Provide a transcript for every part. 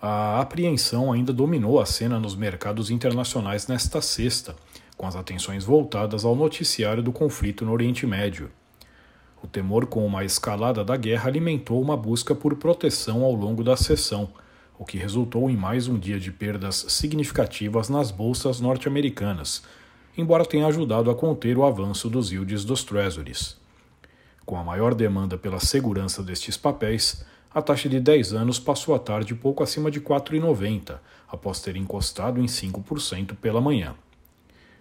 a apreensão ainda dominou a cena nos mercados internacionais nesta sexta, com as atenções voltadas ao noticiário do conflito no Oriente Médio. O temor com uma escalada da guerra alimentou uma busca por proteção ao longo da sessão, o que resultou em mais um dia de perdas significativas nas bolsas norte-americanas, embora tenha ajudado a conter o avanço dos yields dos treasuries. Com a maior demanda pela segurança destes papéis, a taxa de 10 anos passou a tarde pouco acima de 4,90, após ter encostado em 5% pela manhã.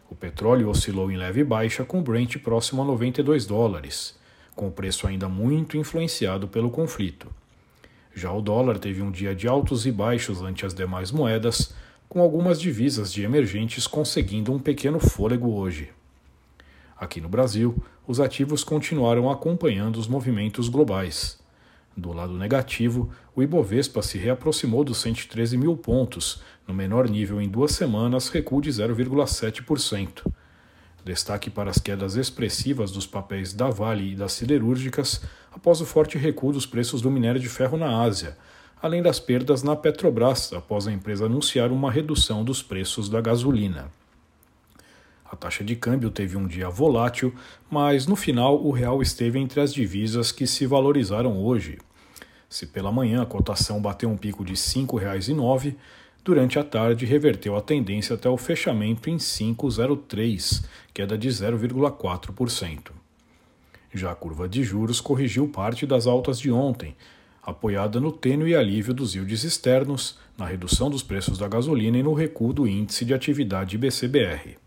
O petróleo oscilou em leve baixa, com o Brent próximo a 92 dólares, com o preço ainda muito influenciado pelo conflito. Já o dólar teve um dia de altos e baixos ante as demais moedas, com algumas divisas de emergentes conseguindo um pequeno fôlego hoje. Aqui no Brasil, os ativos continuaram acompanhando os movimentos globais. Do lado negativo, o Ibovespa se reaproximou dos 113 mil pontos, no menor nível em duas semanas, recuo de 0,7%. Destaque para as quedas expressivas dos papéis da Vale e das siderúrgicas após o forte recuo dos preços do minério de ferro na Ásia, além das perdas na Petrobras após a empresa anunciar uma redução dos preços da gasolina. Taxa de câmbio teve um dia volátil, mas no final o real esteve entre as divisas que se valorizaram hoje. Se pela manhã a cotação bateu um pico de R$ 5,09, durante a tarde reverteu a tendência até o fechamento em 5,03, queda de 0,4%. Já a curva de juros corrigiu parte das altas de ontem, apoiada no tênue alívio dos yields externos, na redução dos preços da gasolina e no recuo do índice de atividade BCBR.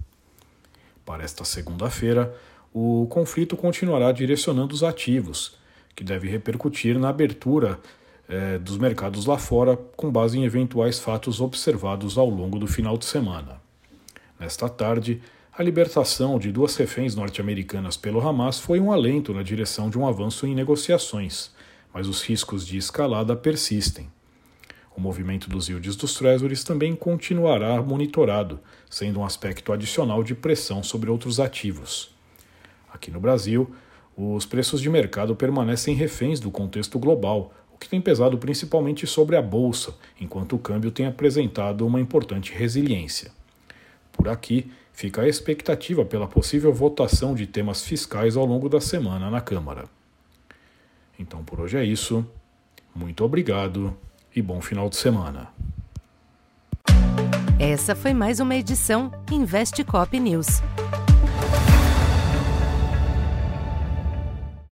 Para esta segunda-feira, o conflito continuará direcionando os ativos, que deve repercutir na abertura eh, dos mercados lá fora, com base em eventuais fatos observados ao longo do final de semana. Nesta tarde, a libertação de duas reféns norte-americanas pelo Hamas foi um alento na direção de um avanço em negociações, mas os riscos de escalada persistem. O movimento dos yields dos treasuries também continuará monitorado, sendo um aspecto adicional de pressão sobre outros ativos. Aqui no Brasil, os preços de mercado permanecem reféns do contexto global, o que tem pesado principalmente sobre a bolsa, enquanto o câmbio tem apresentado uma importante resiliência. Por aqui, fica a expectativa pela possível votação de temas fiscais ao longo da semana na Câmara. Então por hoje é isso. Muito obrigado e bom final de semana. Essa foi mais uma edição Investe Cop News.